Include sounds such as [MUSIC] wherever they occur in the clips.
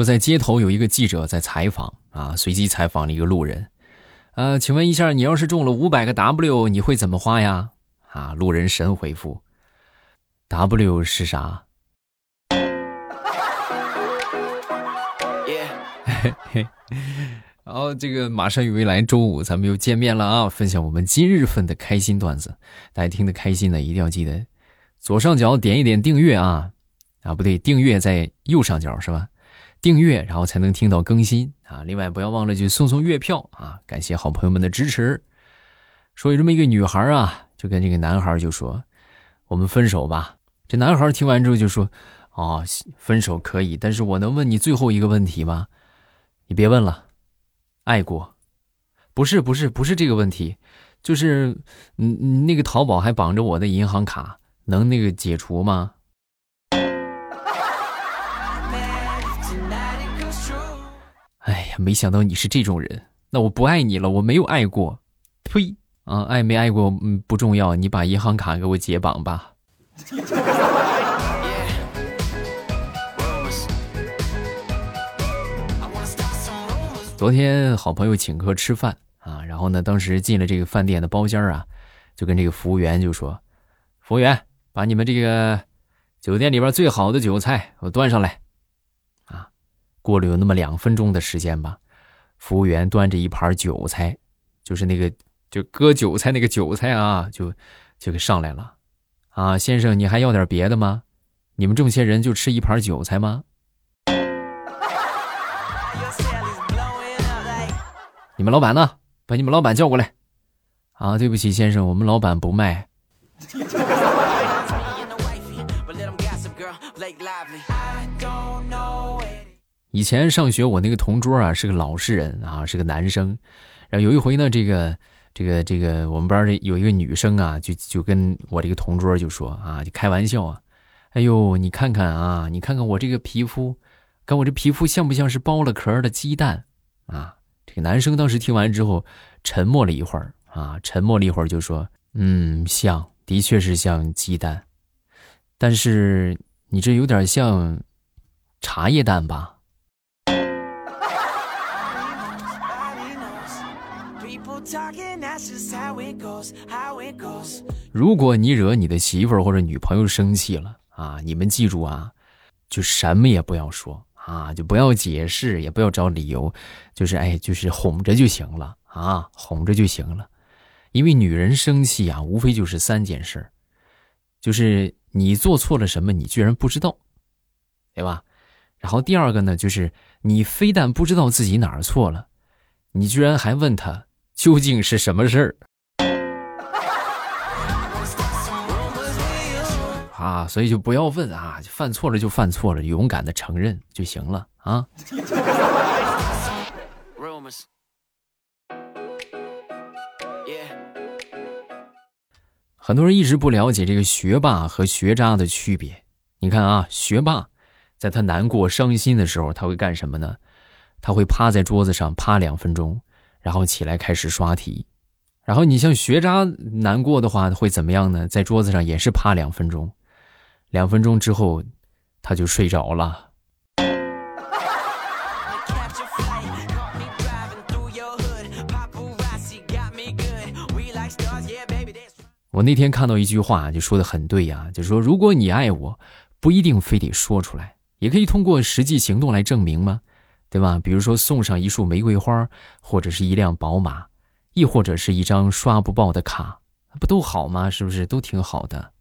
说在街头有一个记者在采访啊，随机采访了一个路人，呃，请问一下，你要是中了五百个 W，你会怎么花呀？啊，路人神回复：W 是啥？[LAUGHS] 嘿嘿，然后这个马上与未来周五咱们又见面了啊，分享我们今日份的开心段子，大家听得开心的一定要记得左上角点一点订阅啊，啊不对，订阅在右上角是吧？订阅，然后才能听到更新啊！另外，不要忘了去送送月票啊！感谢好朋友们的支持。说有这么一个女孩啊，就跟这个男孩就说：“我们分手吧。”这男孩听完之后就说：“哦，分手可以，但是我能问你最后一个问题吗？你别问了，爱过？不是，不是，不是这个问题，就是嗯，那个淘宝还绑着我的银行卡，能那个解除吗？”没想到你是这种人，那我不爱你了，我没有爱过，呸！啊，爱没爱过嗯不重要，你把银行卡给我解绑吧。昨天好朋友请客吃饭啊，然后呢，当时进了这个饭店的包间啊，就跟这个服务员就说：“服务员，把你们这个酒店里边最好的酒菜给我端上来。”过了有那么两分钟的时间吧，服务员端着一盘韭菜，就是那个就割韭菜那个韭菜啊，就就给上来了。啊，先生，你还要点别的吗？你们这么些人就吃一盘韭菜吗？你们老板呢？把你们老板叫过来。啊，对不起，先生，我们老板不卖。[LAUGHS] 以前上学，我那个同桌啊是个老实人啊，是个男生。然后有一回呢，这个这个这个我们班这有一个女生啊，就就跟我这个同桌就说啊，就开玩笑啊，哎呦，你看看啊，你看看我这个皮肤，看我这皮肤像不像是剥了壳的鸡蛋啊？这个男生当时听完之后，沉默了一会儿啊，沉默了一会儿就说，嗯，像，的确是像鸡蛋，但是你这有点像茶叶蛋吧？如果你惹你的媳妇儿或者女朋友生气了啊，你们记住啊，就什么也不要说啊，就不要解释，也不要找理由，就是哎，就是哄着就行了啊，哄着就行了。因为女人生气啊，无非就是三件事儿，就是你做错了什么，你居然不知道，对吧？然后第二个呢，就是你非但不知道自己哪儿错了，你居然还问他。究竟是什么事儿啊？所以就不要问啊，犯错了就犯错了，勇敢的承认就行了啊。很多人一直不了解这个学霸和学渣的区别。你看啊，学霸在他难过、伤心的时候，他会干什么呢？他会趴在桌子上趴两分钟。然后起来开始刷题，然后你像学渣难过的话会怎么样呢？在桌子上也是趴两分钟，两分钟之后他就睡着了。我那天看到一句话，就说的很对呀，就说如果你爱我，不一定非得说出来，也可以通过实际行动来证明吗？对吧？比如说送上一束玫瑰花，或者是一辆宝马，亦或者是一张刷不爆的卡，不都好吗？是不是都挺好的？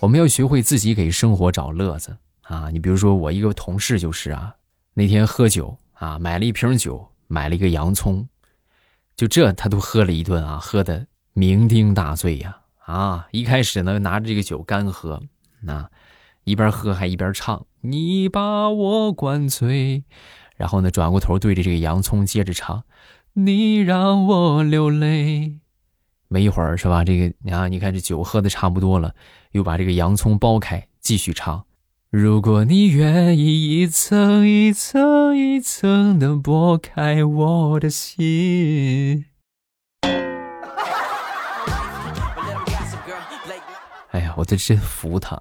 我们要学会自己给生活找乐子啊！你比如说我一个同事就是啊，那天喝酒啊，买了一瓶酒，买了一个洋葱，就这他都喝了一顿啊，喝的。酩酊大醉呀！啊，一开始呢拿着这个酒干喝，那一边喝还一边唱：“你把我灌醉。”然后呢转过头对着这个洋葱接着唱：“你让我流泪。”没一会儿是吧？这个啊，你看这酒喝的差不多了，又把这个洋葱剥开，继续唱：“如果你愿意一层一层一层的剥开我的心。”我都真服他，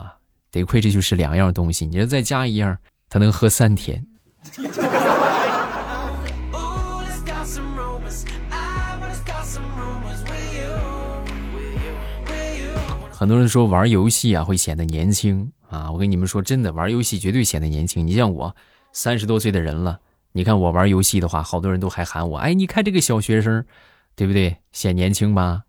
得亏这就是两样东西。你这再加一样，他能喝三天。很多人说玩游戏啊会显得年轻啊，我跟你们说真的，玩游戏绝对显得年轻。你像我三十多岁的人了，你看我玩游戏的话，好多人都还喊我，哎，你看这个小学生，对不对？显年轻吧？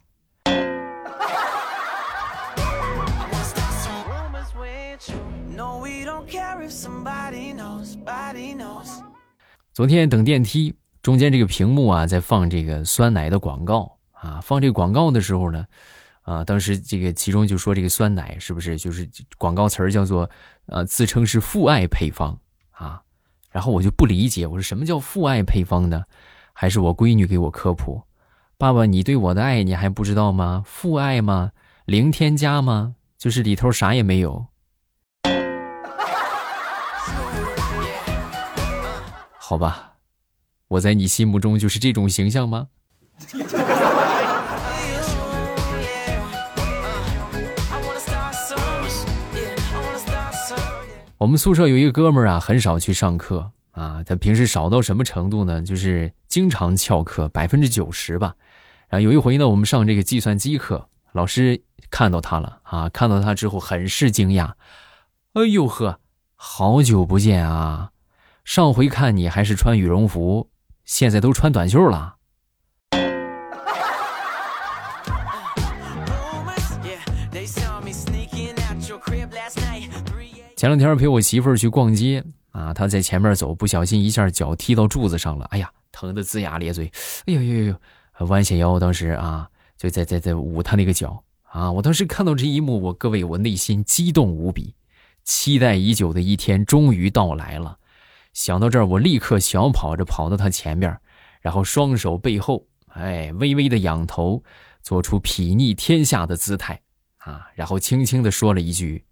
昨天等电梯，中间这个屏幕啊在放这个酸奶的广告啊，放这个广告的时候呢。啊，当时这个其中就说这个酸奶是不是就是广告词儿叫做，呃，自称是父爱配方啊，然后我就不理解，我说什么叫父爱配方呢？还是我闺女给我科普，爸爸你对我的爱你还不知道吗？父爱吗？零添加吗？就是里头啥也没有。好吧，我在你心目中就是这种形象吗？我们宿舍有一个哥们儿啊，很少去上课啊。他平时少到什么程度呢？就是经常翘课，百分之九十吧。然后有一回呢，我们上这个计算机课，老师看到他了啊，看到他之后很是惊讶。哎呦呵，好久不见啊！上回看你还是穿羽绒服，现在都穿短袖了。前两天陪我媳妇儿去逛街啊，她在前面走，不小心一下脚踢到柱子上了，哎呀，疼得龇牙咧嘴，哎呦呦呦，弯下腰，当时啊，就在在在捂她那个脚啊。我当时看到这一幕，我各位，我内心激动无比，期待已久的一天终于到来了。想到这儿，我立刻小跑着跑到他前面，然后双手背后，哎，微微的仰头，做出睥睨天下的姿态啊，然后轻轻的说了一句。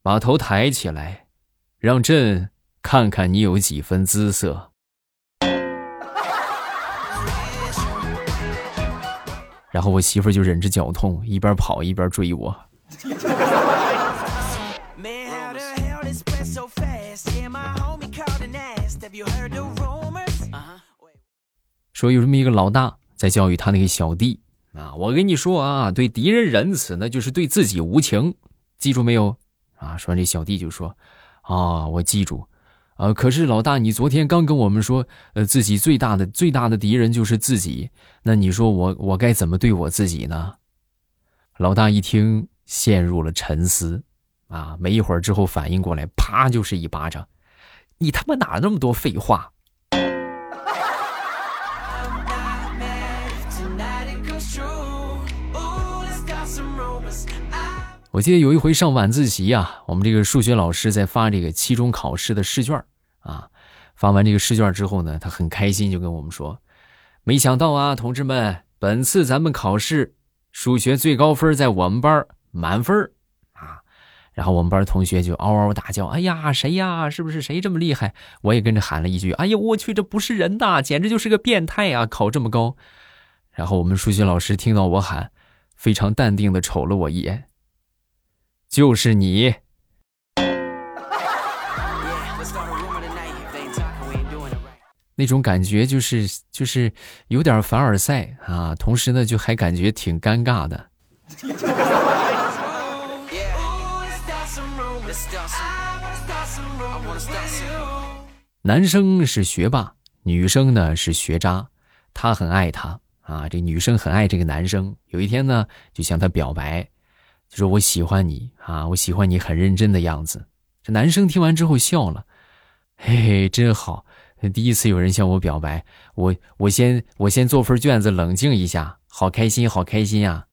把头抬起来，让朕看看你有几分姿色。然后我媳妇就忍着脚痛，一边跑一边追我。说有这么一个老大在教育他那个小弟啊，我跟你说啊，对敌人仁慈，那就是对自己无情，记住没有？啊！说完这小弟就说：“啊，我记住，呃，可是老大，你昨天刚跟我们说，呃，自己最大的最大的敌人就是自己。那你说我我该怎么对我自己呢？”老大一听，陷入了沉思。啊，没一会儿之后反应过来，啪就是一巴掌：“你他妈哪那么多废话？”我记得有一回上晚自习啊，我们这个数学老师在发这个期中考试的试卷啊。发完这个试卷之后呢，他很开心，就跟我们说：“没想到啊，同志们，本次咱们考试数学最高分在我们班满分啊。”然后我们班同学就嗷嗷大叫：“哎呀，谁呀？是不是谁这么厉害？”我也跟着喊了一句：“哎呀，我去，这不是人呐，简直就是个变态啊！考这么高。”然后我们数学老师听到我喊，非常淡定的瞅了我一眼。就是你，那种感觉就是就是有点凡尔赛啊，同时呢就还感觉挺尴尬的。男生是学霸，女生呢是学渣，他很爱她啊，这女生很爱这个男生。有一天呢，就向他表白。就说我喜欢你啊，我喜欢你很认真的样子。这男生听完之后笑了，嘿嘿，真好，第一次有人向我表白。我我先我先做份卷子冷静一下，好开心，好开心呀。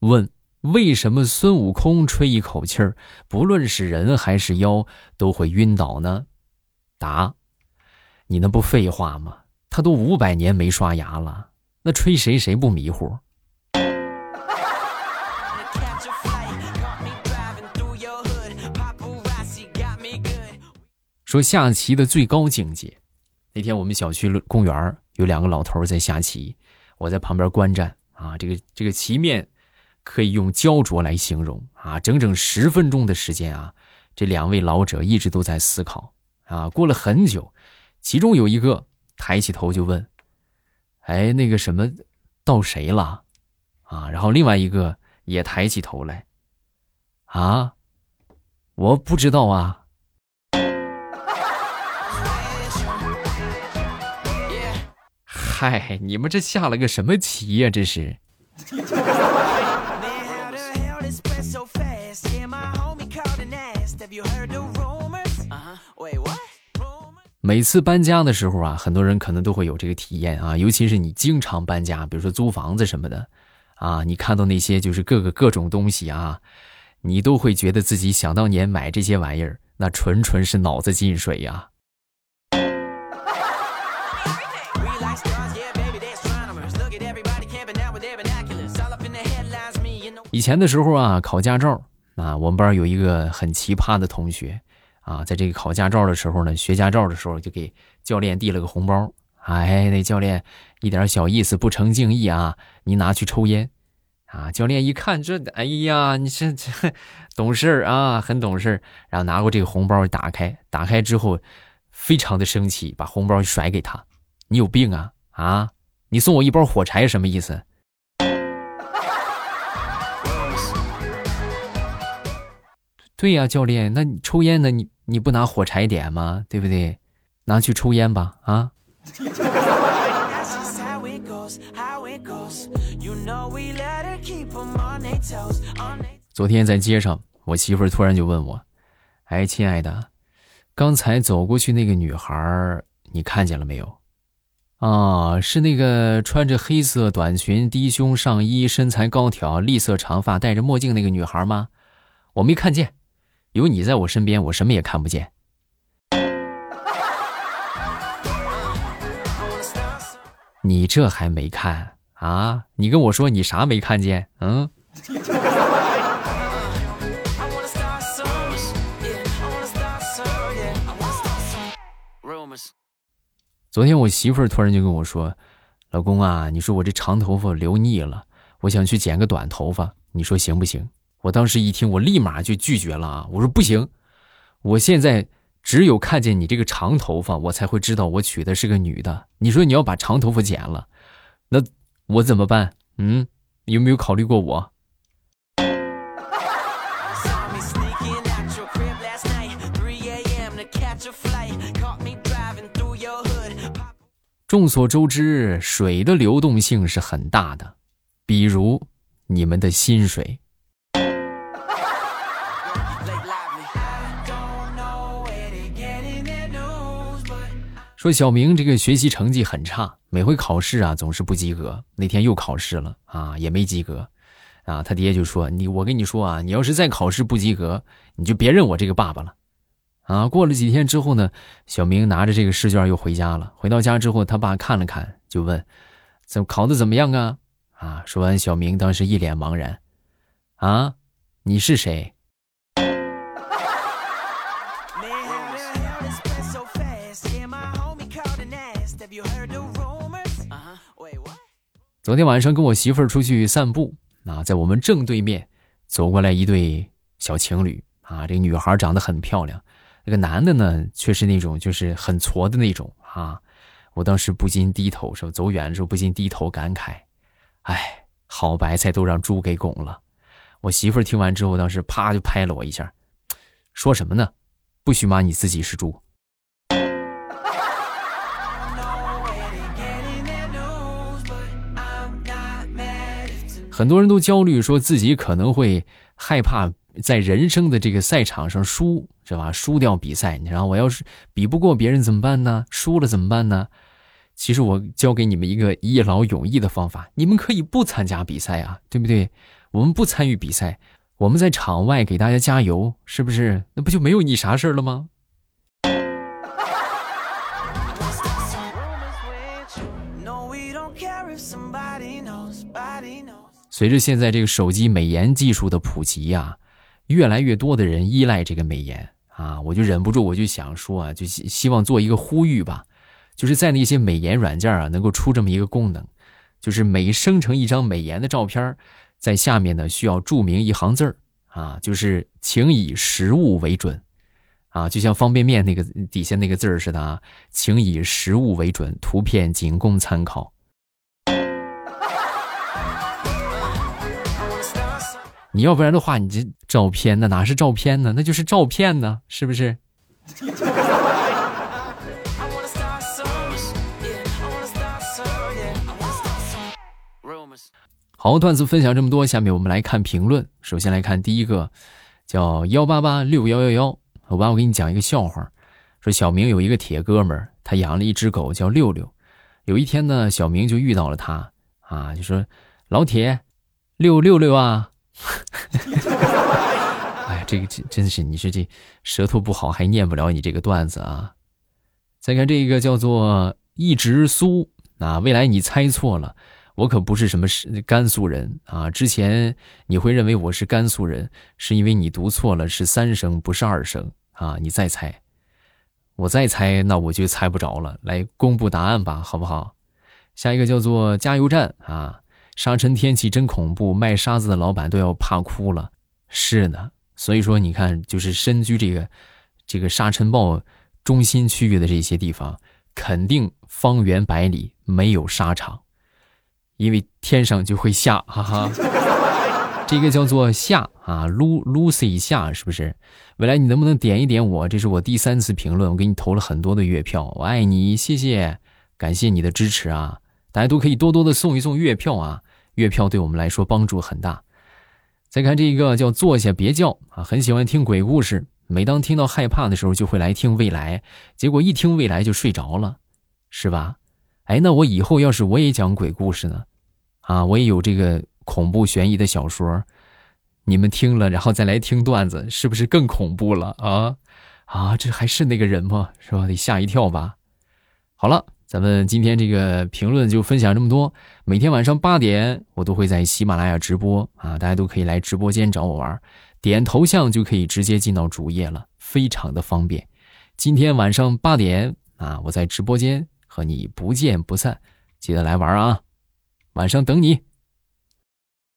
问为什么孙悟空吹一口气儿，不论是人还是妖都会晕倒呢？答，你那不废话吗？他都五百年没刷牙了，那吹谁谁不迷糊？说下棋的最高境界。那天我们小区公园有两个老头在下棋，我在旁边观战啊。这个这个棋面可以用焦灼来形容啊。整整十分钟的时间啊，这两位老者一直都在思考啊。过了很久，其中有一个抬起头就问：“哎，那个什么，到谁了？”啊，然后另外一个也抬起头来：“啊，我不知道啊。[LAUGHS] ”嗨，你们这下了个什么棋呀？这是。每次搬家的时候啊，很多人可能都会有这个体验啊，尤其是你经常搬家，比如说租房子什么的啊，你看到那些就是各个各种东西啊，你都会觉得自己想当年买这些玩意儿，那纯纯是脑子进水呀。以前的时候啊，考驾照啊，我们班有一个很奇葩的同学啊，在这个考驾照的时候呢，学驾照的时候就给教练递了个红包，哎，那教练一点小意思不成敬意啊，你拿去抽烟啊。教练一看这，哎呀，你这这懂事啊，很懂事，然后拿过这个红包打开，打开之后非常的生气，把红包甩给他，你有病啊啊！你送我一包火柴什么意思？对呀，教练，那你抽烟呢？你你不拿火柴点吗？对不对？拿去抽烟吧，啊！昨天在街上，我媳妇儿突然就问我：“哎，亲爱的，刚才走过去那个女孩，你看见了没有？啊，是那个穿着黑色短裙、低胸上衣、身材高挑、栗色长发、戴着墨镜那个女孩吗？我没看见。”有你在我身边，我什么也看不见。你这还没看啊？你跟我说你啥没看见？嗯。昨天我媳妇儿突然就跟我说：“老公啊，你说我这长头发留腻了，我想去剪个短头发，你说行不行？”我当时一听，我立马就拒绝了啊！我说不行，我现在只有看见你这个长头发，我才会知道我娶的是个女的。你说你要把长头发剪了，那我怎么办？嗯，有没有考虑过我？[LAUGHS] 众所周知，水的流动性是很大的，比如你们的薪水。说小明这个学习成绩很差，每回考试啊总是不及格。那天又考试了啊，也没及格，啊，他爹就说：“你我跟你说啊，你要是再考试不及格，你就别认我这个爸爸了。”啊，过了几天之后呢，小明拿着这个试卷又回家了。回到家之后，他爸看了看，就问：“怎么考的怎么样啊？”啊，说完，小明当时一脸茫然：“啊，你是谁？”昨天晚上跟我媳妇儿出去散步啊，在我们正对面走过来一对小情侣啊，这个女孩长得很漂亮，那个男的呢却是那种就是很矬的那种啊，我当时不禁低头，说走远的时候不禁低头感慨，哎，好白菜都让猪给拱了。我媳妇儿听完之后，当时啪就拍了我一下，说什么呢？不许骂你自己是猪。很多人都焦虑，说自己可能会害怕在人生的这个赛场上输，是吧？输掉比赛，然后我要是比不过别人怎么办呢？输了怎么办呢？其实我教给你们一个一劳永逸的方法，你们可以不参加比赛啊，对不对？我们不参与比赛，我们在场外给大家加油，是不是？那不就没有你啥事了吗？随着现在这个手机美颜技术的普及呀，越来越多的人依赖这个美颜啊，我就忍不住我就想说啊，就希希望做一个呼吁吧，就是在那些美颜软件啊，能够出这么一个功能，就是每生成一张美颜的照片，在下面呢需要注明一行字儿啊，就是请以实物为准。啊，就像方便面那个底下那个字儿似的啊，请以实物为准，图片仅供参考。你要不然的话，你这照片呢哪是照片呢？那就是照片呢，是不是？好，段子分享这么多，下面我们来看评论。首先来看第一个，叫幺八八六幺幺幺。我爸，我给你讲一个笑话，说小明有一个铁哥们儿，他养了一只狗叫六六。有一天呢，小明就遇到了他，啊，就说：“老铁，六六六啊！” [LAUGHS] 哎呀，这个真真是，你说这舌头不好还念不了你这个段子啊。再看这个叫做一直苏啊，未来你猜错了，我可不是什么甘肃人啊。之前你会认为我是甘肃人，是因为你读错了，是三声不是二声。啊，你再猜，我再猜，那我就猜不着了。来公布答案吧，好不好？下一个叫做加油站啊，沙尘天气真恐怖，卖沙子的老板都要怕哭了。是呢，所以说你看，就是身居这个这个沙尘暴中心区域的这些地方，肯定方圆百里没有沙场，因为天上就会下，哈哈。这个叫做夏啊，Lu Lucy 夏是不是？未来你能不能点一点我？这是我第三次评论，我给你投了很多的月票，我爱你，谢谢，感谢你的支持啊！大家都可以多多的送一送月票啊，月票对我们来说帮助很大。再看这一个叫坐下别叫啊，很喜欢听鬼故事，每当听到害怕的时候就会来听未来，结果一听未来就睡着了，是吧？哎，那我以后要是我也讲鬼故事呢？啊，我也有这个。恐怖悬疑的小说，你们听了，然后再来听段子，是不是更恐怖了啊？啊，这还是那个人吗？是吧？得吓一跳吧。好了，咱们今天这个评论就分享这么多。每天晚上八点，我都会在喜马拉雅直播啊，大家都可以来直播间找我玩，点头像就可以直接进到主页了，非常的方便。今天晚上八点啊，我在直播间和你不见不散，记得来玩啊，晚上等你。